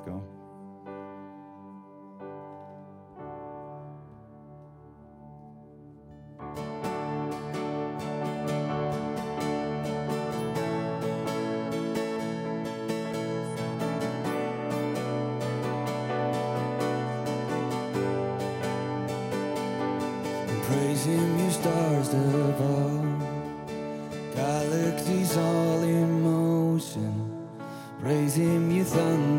Let's go. Praise him, you stars above, galaxies all in motion. Praise him, you thunder.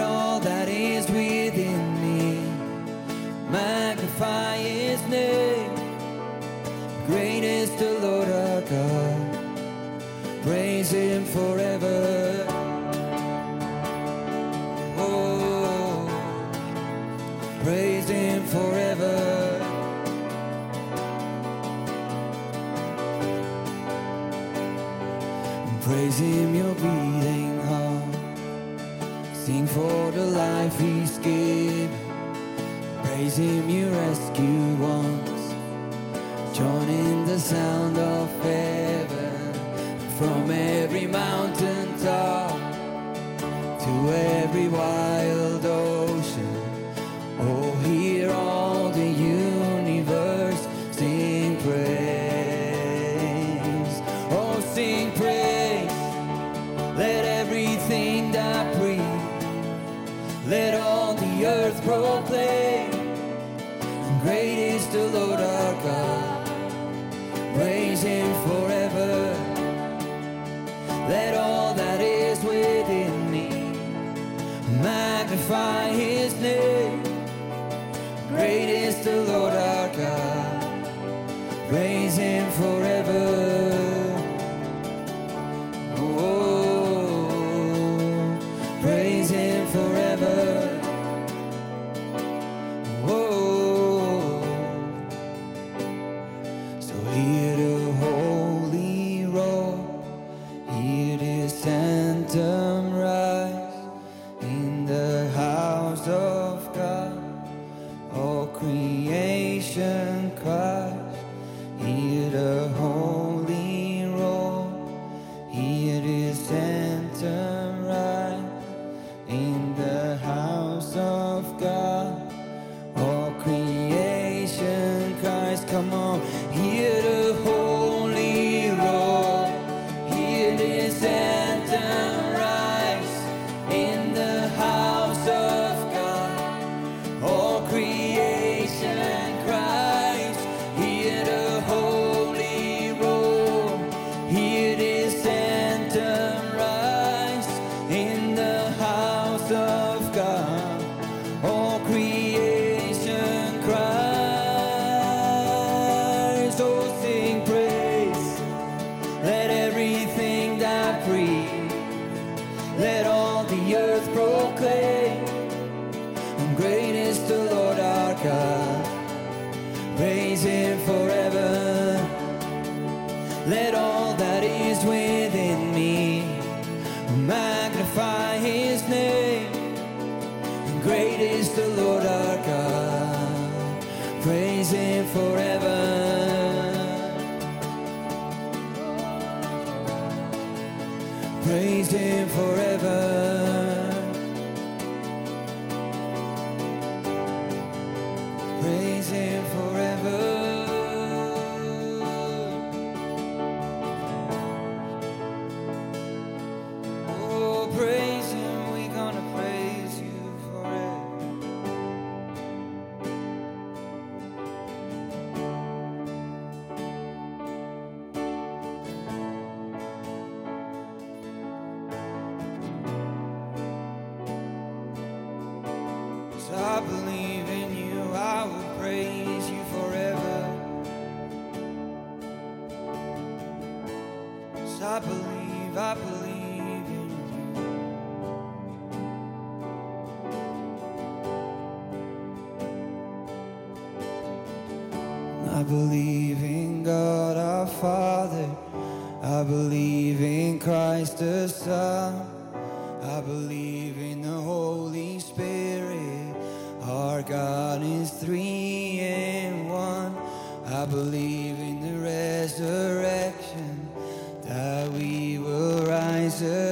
all that praise him, you rescued once. Join in the sound of heaven from every mountain top to every wild.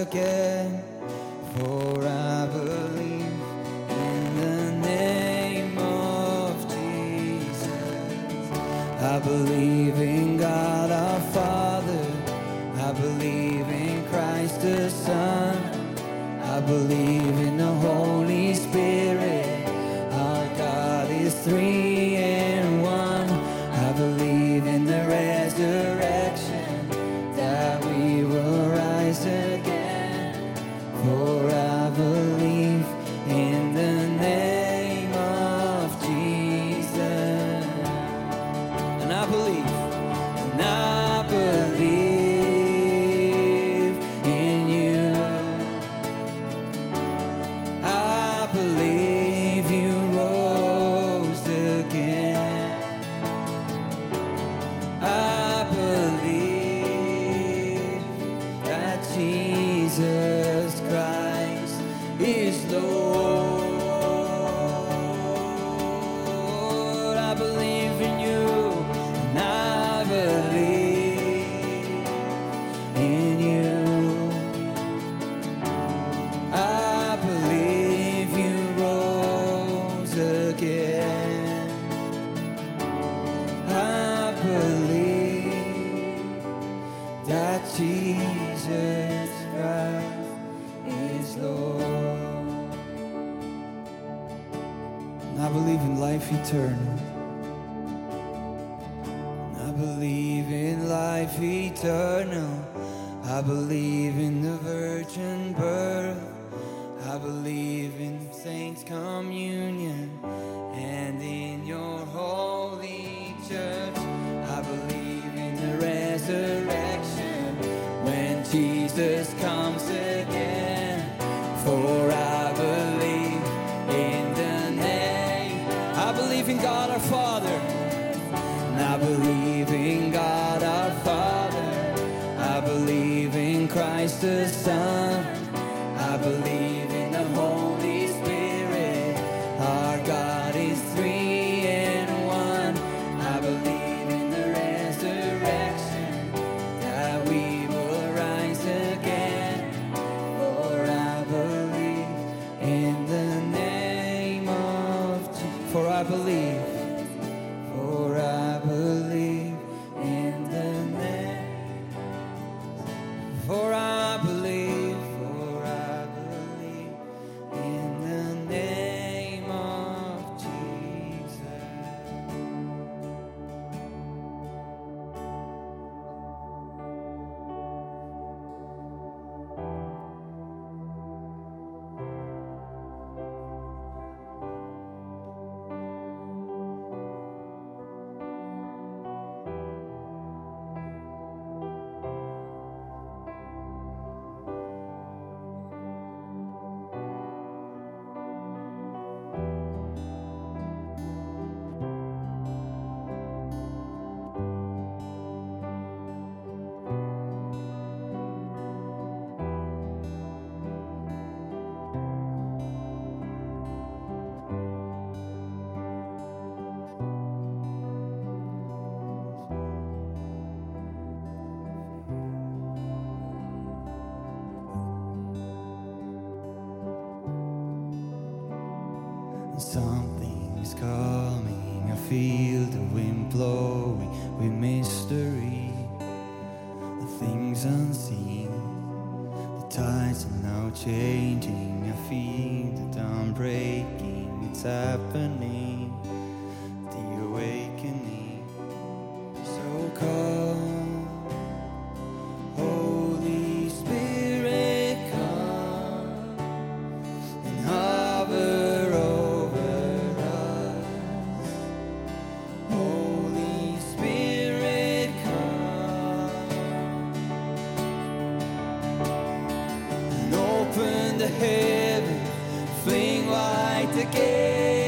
again. For I believe in the name of Jesus. I believe in God our Father. I believe in Christ the Son. I believe in the Holy Spirit. Our God is three Christ the Son. I believe. light again.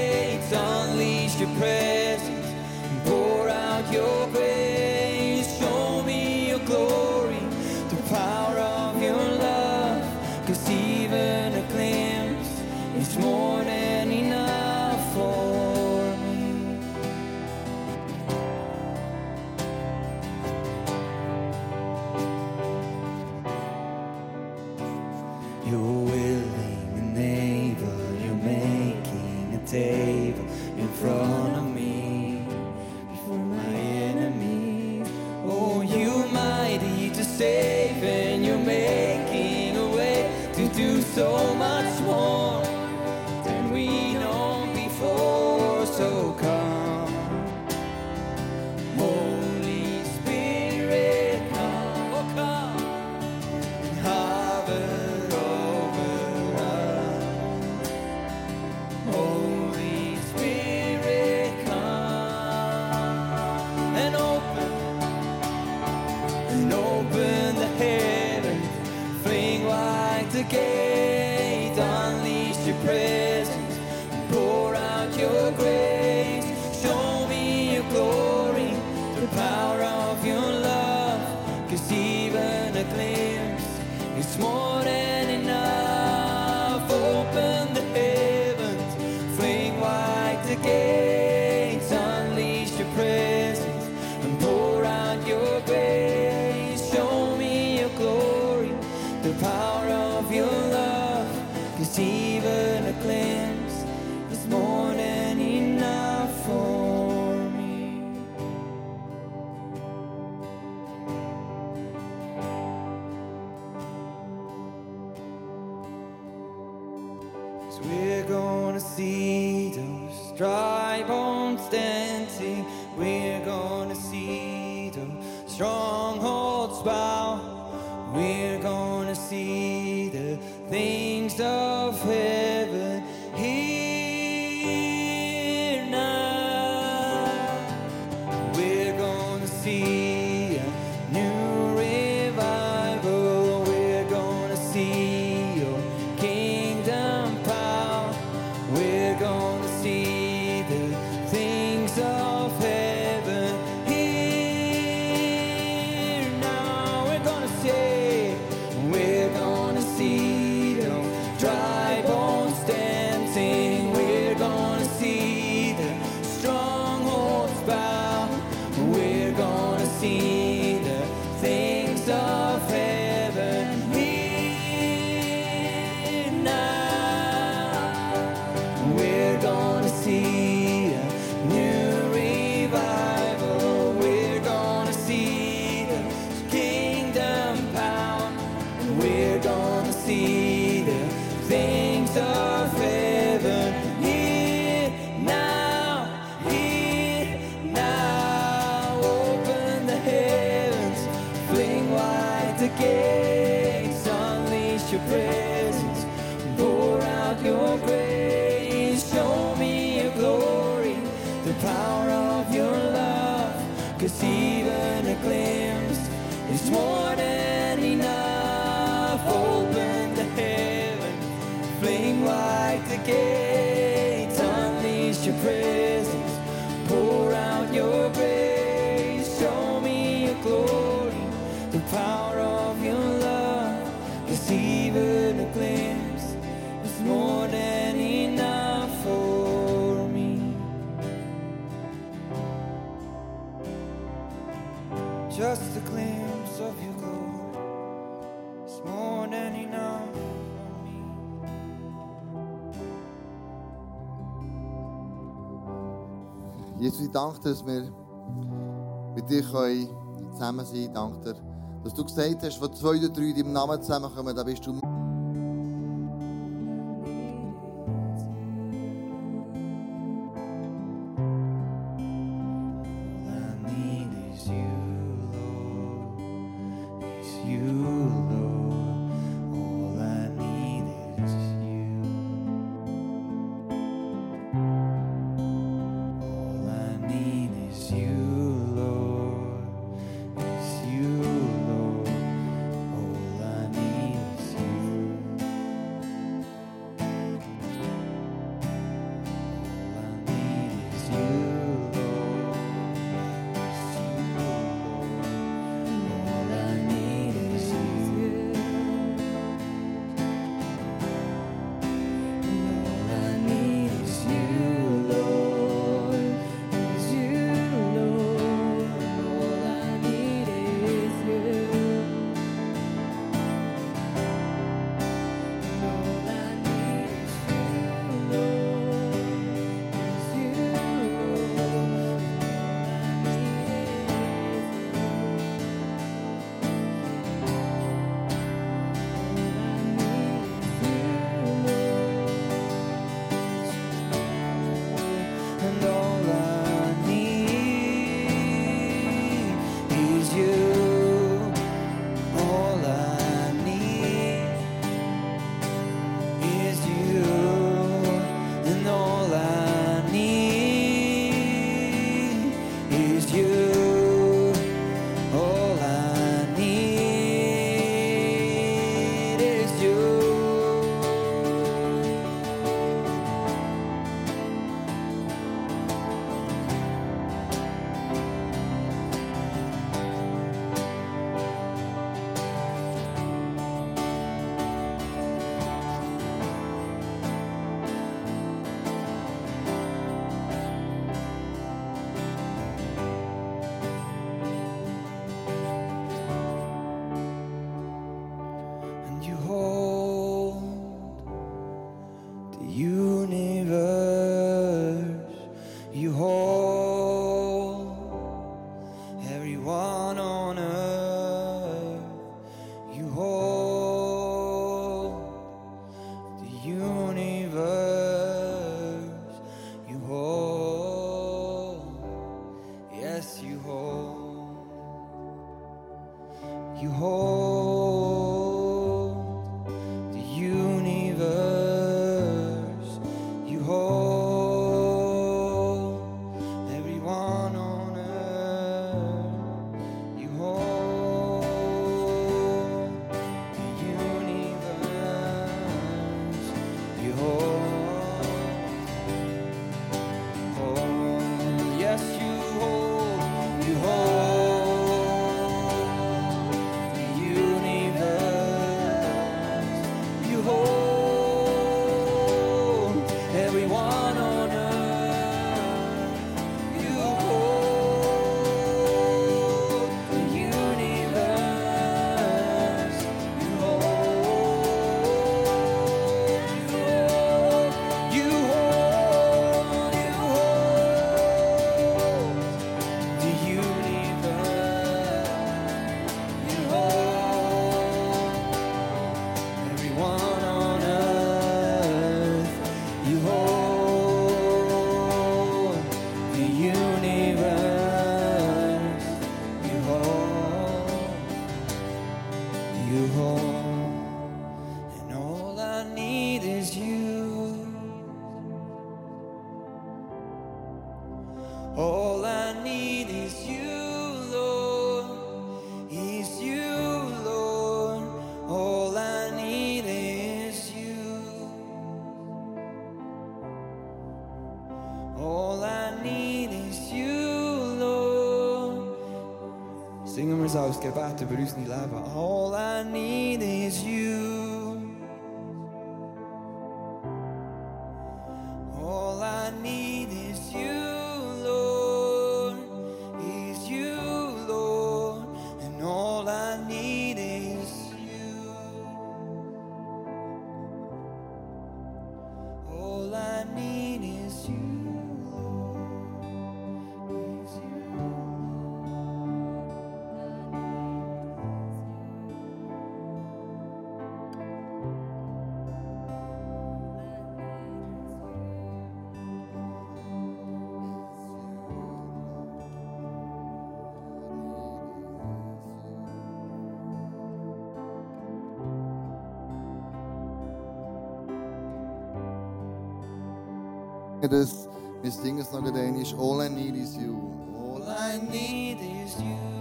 strongholds bow. We're gonna see the things of heaven. danke, dass wir mit dir zusammen sein können. Danke dir, dass du gesagt hast, wo zwei oder drei in deinem Namen zusammenkommen, da bist du. everyone. resolves gebat te berusen lava. All I need is you. This thing is not good Danish. All I need is you. All I need is you.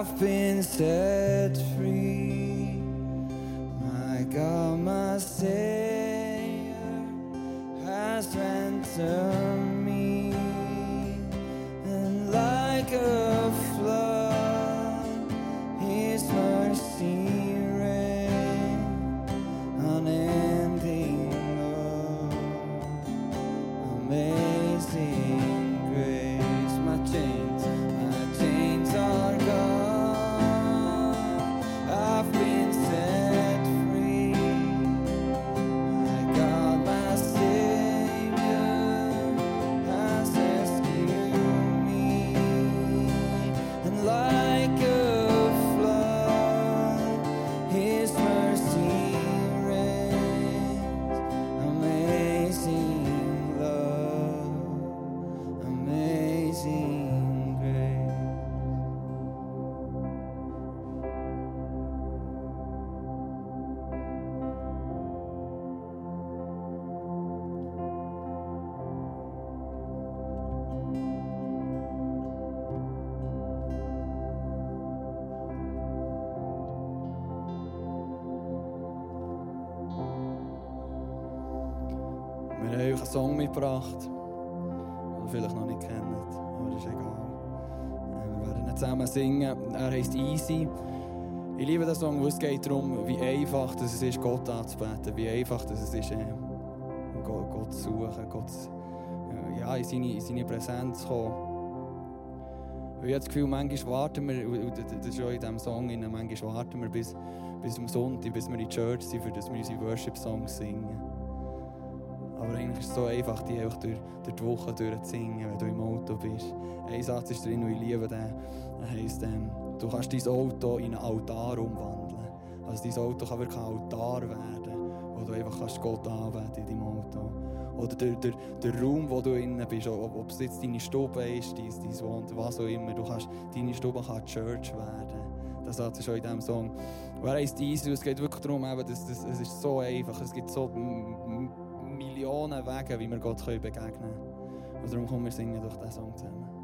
I've been set free. My God, my Savior has ransomed Song mitgebracht, den ihr vielleicht noch nicht kennt, aber das ist egal. Äh, Wir werden ihn zusammen singen. Er heißt Easy. Ich liebe den Song, weil es geht darum, wie einfach es ist, Gott anzubeten, wie einfach es ist, äh, Gott, Gott zu suchen, Gott äh, ja, in, seine, in seine Präsenz zu kommen. Ich habe das Gefühl, manchmal warten wir, das ist auch in diesem Song, manchmal warten wir bis, bis am Sonntag, bis wir in die Church sind, für dass wir unsere Worship-Songs singen. Aber eigentlich ist es so einfach, die einfach durch, durch die Woche durchzusingen, wenn du im Auto bist. Ein Satz ist drin, den ich liebe, der, der heisst, ähm, du kannst dein Auto in einen Altar umwandeln. Also dein Auto kann wirklich ein Altar werden, wo du einfach kannst Gott anbeten in deinem Auto. Oder der, der, der Raum, wo du innen bist, ob, ob es jetzt deine Stube ist, dein, dein Wohn, was auch immer, du kannst, deine Stube kann Church werden. Das Satz ist auch in diesem Song. Und er heisst Easy, es geht wirklich darum, eben, dass, dass, es ist so einfach, es gibt so Millionen Wege, wie wir Gott begegnen können. Und darum kommen wir singen durch diesen Song zusammen.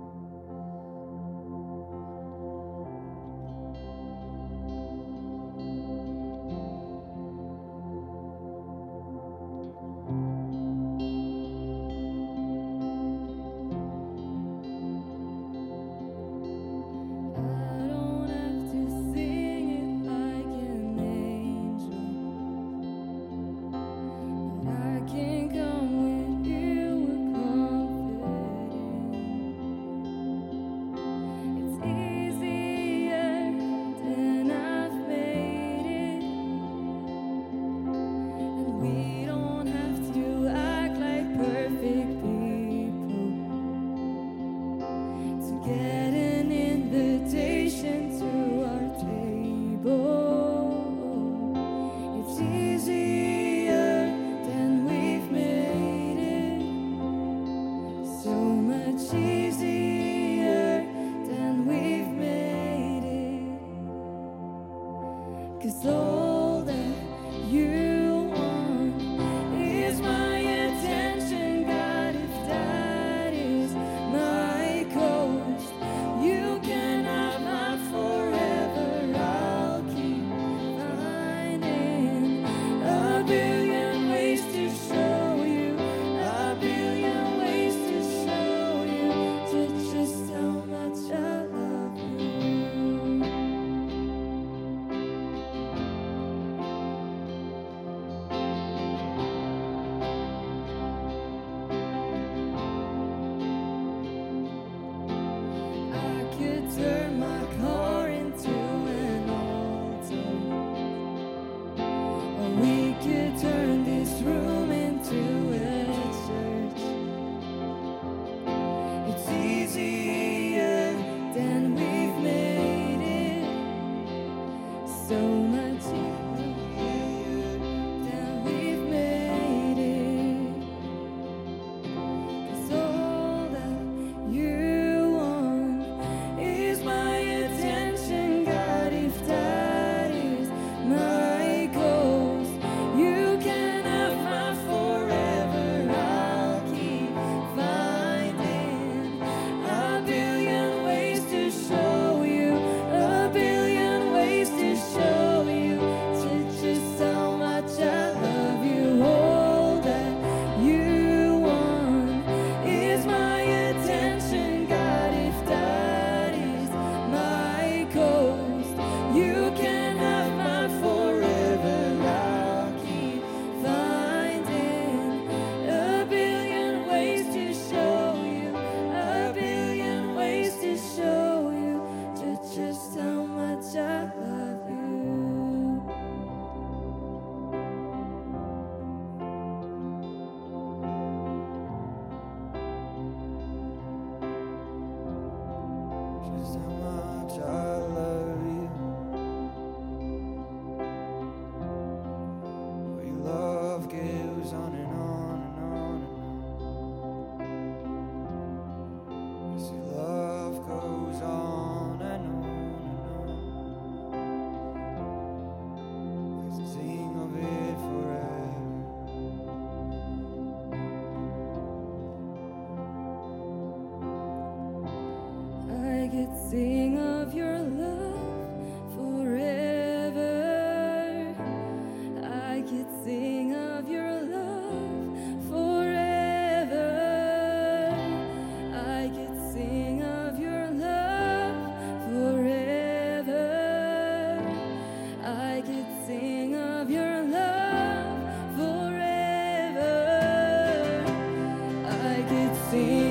see.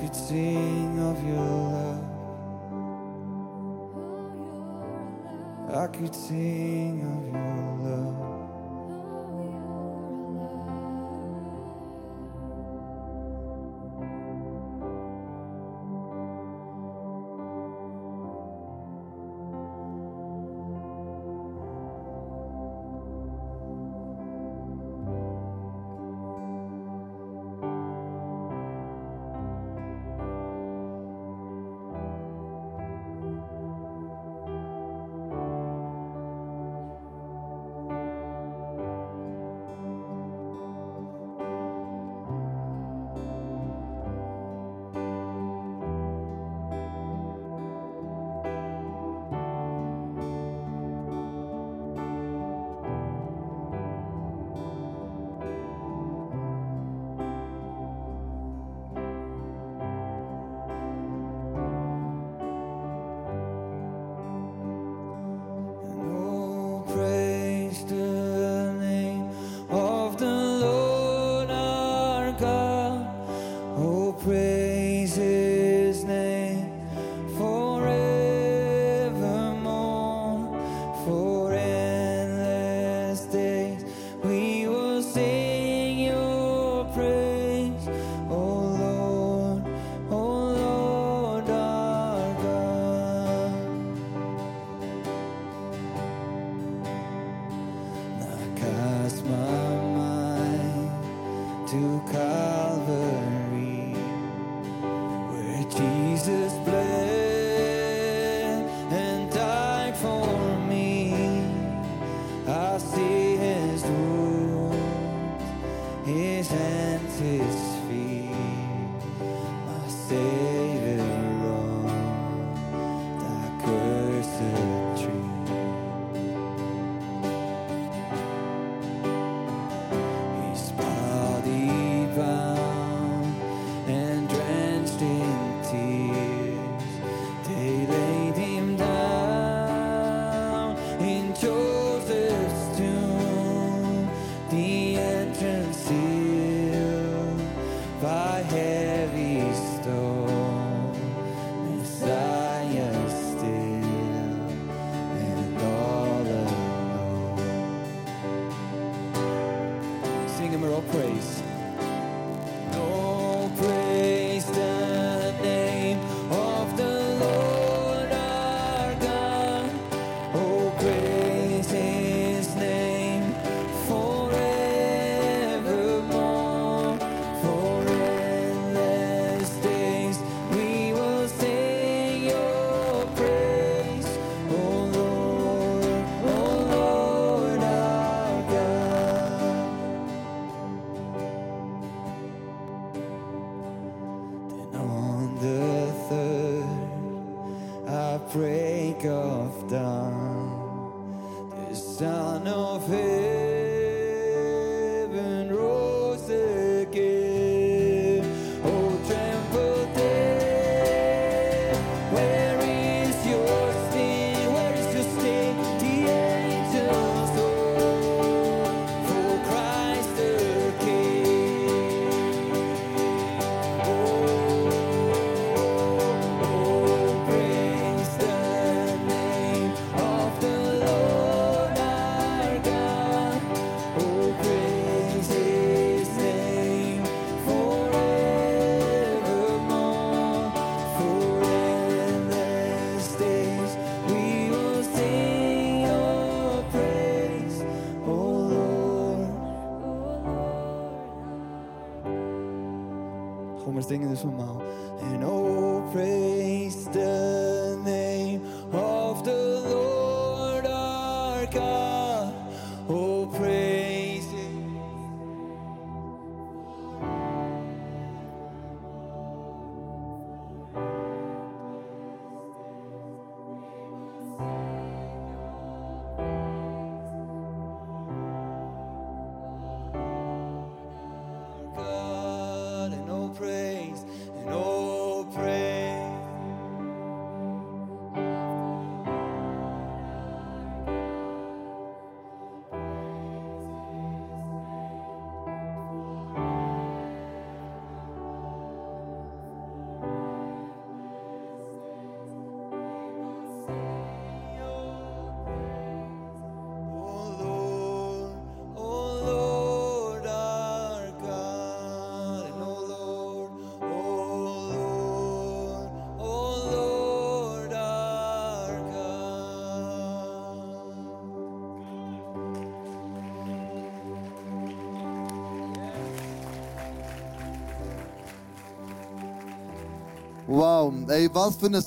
could sing of your love. I could sing of your love. of dawn, the son of heaven. Wow, ey, was für eine